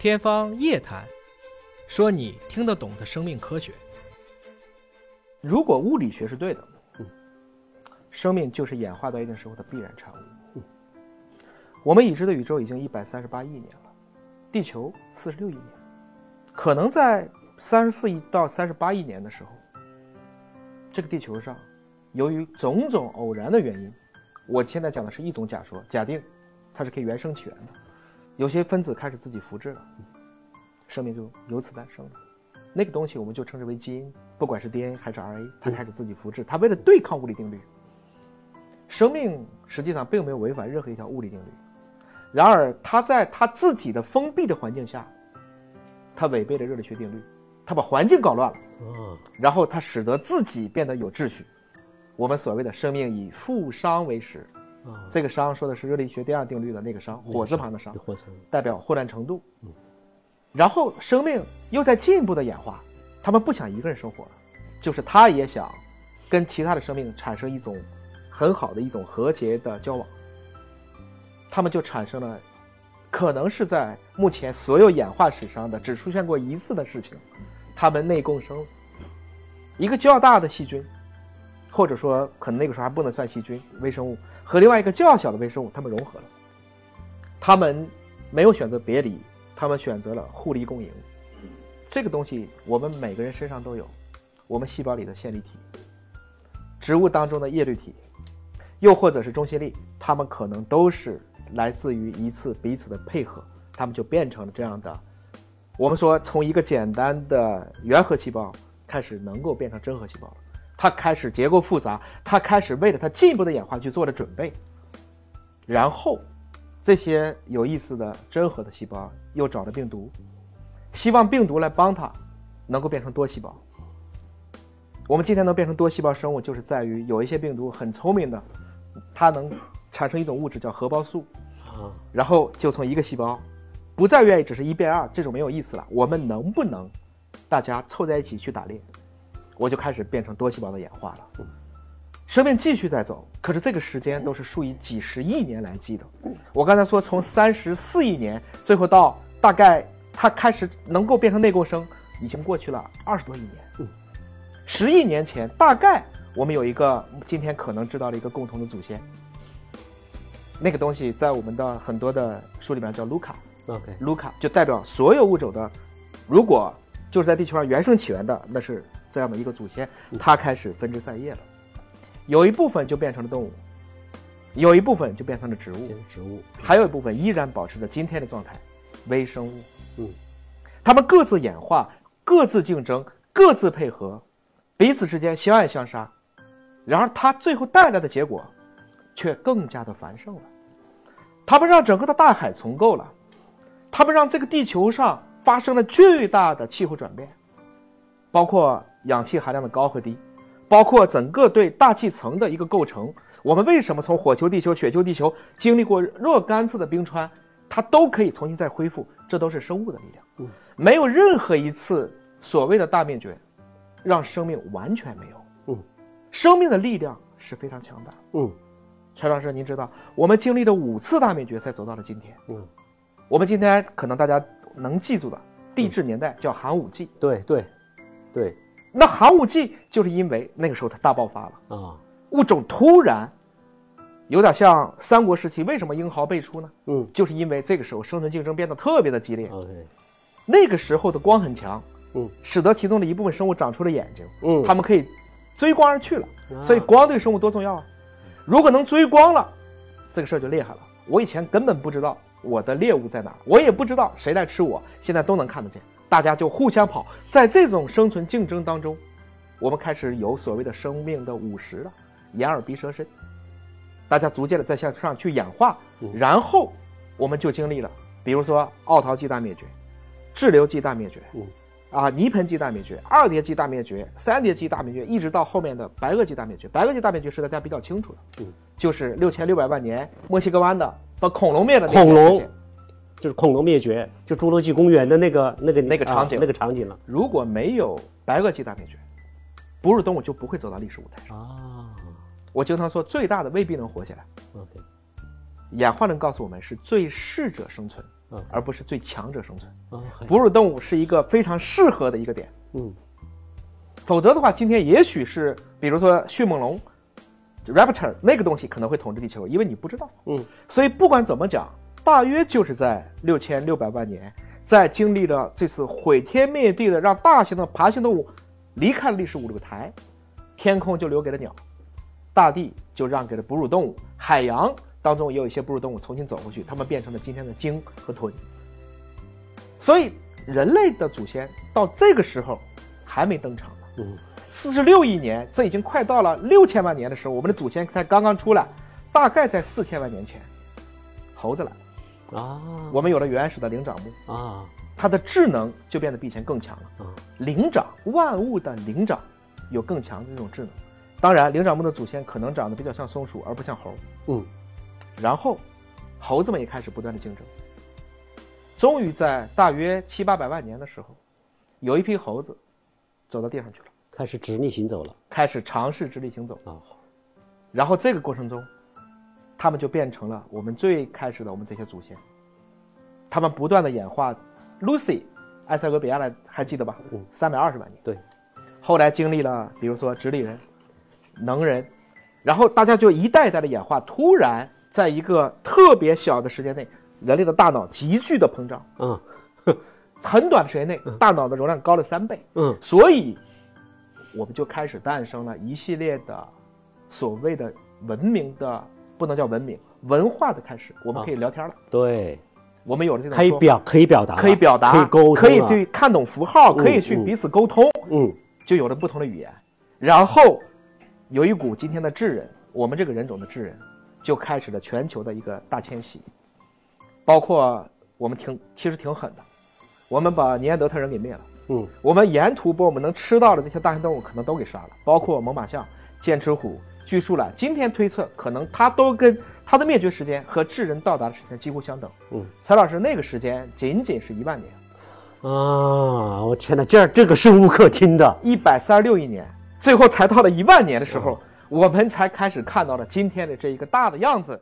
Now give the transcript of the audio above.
天方夜谭，说你听得懂的生命科学。如果物理学是对的，生命就是演化到一定时候的必然产物。我们已知的宇宙已经一百三十八亿年了，地球四十六亿年，可能在三十四亿到三十八亿年的时候，这个地球上，由于种种偶然的原因，我现在讲的是一种假说，假定它是可以原生起源的，有些分子开始自己复制了，生命就由此诞生了。那个东西我们就称之为基因，不管是 DNA 还是 RNA，它开始自己复制，它为了对抗物理定律。生命实际上并没有违反任何一条物理定律，然而它在它自己的封闭的环境下，它违背了热力学定律，它把环境搞乱了，哦，然后它使得自己变得有秩序。我们所谓的生命以负伤为始，哦这个熵说的是热力学第二定律的那个熵，火字旁的熵，代表混乱程度。然后生命又在进一步的演化，他们不想一个人生活了，就是他也想跟其他的生命产生一种很好的一种和谐的交往。他们就产生了，可能是在目前所有演化史上的只出现过一次的事情，他们内共生一个较大的细菌，或者说可能那个时候还不能算细菌，微生物和另外一个较小的微生物，它们融合了。它们没有选择别离，它们选择了互利共赢。这个东西我们每个人身上都有，我们细胞里的线粒体，植物当中的叶绿体，又或者是中心粒，它们可能都是来自于一次彼此的配合，它们就变成了这样的。我们说，从一个简单的原核细胞开始，能够变成真核细胞了。它开始结构复杂，它开始为了它进一步的演化去做了准备。然后，这些有意思的真核的细胞又找了病毒，希望病毒来帮它能够变成多细胞。我们今天能变成多细胞生物，就是在于有一些病毒很聪明的，它能产生一种物质叫核胞素，啊，然后就从一个细胞，不再愿意只是一变二，这种没有意思了。我们能不能大家凑在一起去打猎？我就开始变成多细胞的演化了。生命继续在走，可是这个时间都是数以几十亿年来计的。我刚才说从三十四亿年，最后到大概它开始能够变成内共生，已经过去了二十多亿年。十亿年前，大概我们有一个今天可能知道的一个共同的祖先。那个东西在我们的很多的书里面叫卢卡，OK，卢卡就代表所有物种的，如果就是在地球上原生起源的，那是这样的一个祖先，它开始分枝散叶了，有一部分就变成了动物，有一部分就变成了植物植物，还有一部分依然保持着今天的状态，微生物。嗯，它们各自演化，各自竞争，各自配合，彼此之间相爱相杀。然而，它最后带来的结果，却更加的繁盛了。它们让整个的大海重构了，它们让这个地球上发生了巨大的气候转变，包括氧气含量的高和低，包括整个对大气层的一个构成。我们为什么从火球地球、雪球地球经历过若干次的冰川，它都可以重新再恢复？这都是生物的力量。嗯，没有任何一次所谓的大灭绝，让生命完全没有。嗯，生命的力量是非常强大。嗯陈老师，您知道我们经历了五次大灭绝才走到了今天。嗯，我们今天可能大家能记住的地质年代叫寒武纪。对对对那寒武纪就是因为那个时候它大爆发了，啊，物种突然有点像三国时期为什么英豪辈出呢？嗯就是因为这个时候生存竞争变得特别的激烈，，OK，那个时候的光很强，嗯，使得其中的一部分生物长出了眼睛，嗯，它们可以追光而去了。啊所以光对生物多重要啊！如果能追光了，这个事儿就厉害了。我以前根本不知道我的猎物在哪儿，我也不知道谁在吃我，现在都能看得见，大家就互相跑。在这种生存竞争当中，我们开始有所谓的生命的五十了，眼耳鼻舌身，大家逐渐的在向上去演化，嗯然后我们就经历了，比如说奥陶纪大灭绝，滞留纪大灭绝，嗯啊，泥盆纪大灭绝，二叠纪大灭绝，三叠纪大灭绝，一直到后面的白垩纪大灭绝。白垩纪大灭绝是大家比较清楚的，嗯，就是六千六百万年墨西哥湾的把恐龙灭了恐龙就是恐龙灭绝，就侏罗纪公园的那个那个啊那个场景那个场景了如果没有白垩纪大灭绝，哺乳动物就不会走到历史舞台上。啊我经常说，最大的未必能活下来，，OK，演化论告诉我们是最适者生存，嗯而不是最强者生存。哺乳动物是一个非常适合的一个点。嗯否则的话，今天也许是比如说迅猛龙 （raptor） 那个东西可能会统治地球，因为你不知道。嗯，所以不管怎么讲，大约就是在六千六百万年，在经历了这次毁天灭地的让大型的爬行动物离开了历史舞台，天空就留给了鸟，大地就让给了哺乳动物，海洋当中也有一些哺乳动物重新走过去，它们变成了今天的鲸和豚。所以人类的祖先到这个时候还没登场呢。嗯四十六亿年，这已经快到了六千万年的时候，我们的祖先才刚刚出来，大概在四千万年前，猴子来了，啊，我们有了原始的灵长目，啊它的智能就变得比以前更强了。啊灵长，万物的灵长，有更强的这种智能。当然，灵长目的祖先可能长得比较像松鼠，而不像猴。嗯然后，猴子们也开始不断的竞争。终于在大约七八百万年的时候，有一批猴子走到地上去了，开始直立行走了开始尝试直立行走。啊，然后这个过程中，他们就变成了我们最开始的我们这些祖先。他们不断的演化，Lucy，埃塞俄比亚的还记得吧？嗯三百二十万年。对，后来经历了，比如说直立人、能人，然后大家就一代一代的演化，突然在一个特别小的时间内，人类的大脑急剧的膨胀，嗯 很短的时间内，大脑的容量高了三倍。嗯所以，我们就开始诞生了一系列的所谓的文明的，不能叫文明，文化的开始。我们可以聊天了，对，我们有了这种可以表可以表达，可以表达，可以沟通，可以去看懂符号，嗯可以去嗯。彼此沟通，嗯。就有了不同的语言。然后，有一股今天的智人，我们这个人种的智人，就开始了全球的一个大迁徙，包括我们挺其实挺狠的，我们把尼安德特人给灭了。嗯。我们沿途把我们能吃到的这些大型动物可能都给杀了，包括猛犸象、剑齿虎、巨树懒。今天推测，可能它都跟它的灭绝时间和智人到达的时间几乎相等。嗯蔡老师，那个时间仅仅是一万年，啊，我天哪，这这个生物课听的，一百三十六亿年，最后才到了一万年的时候，我们才开始看到了今天的这一个大的样子。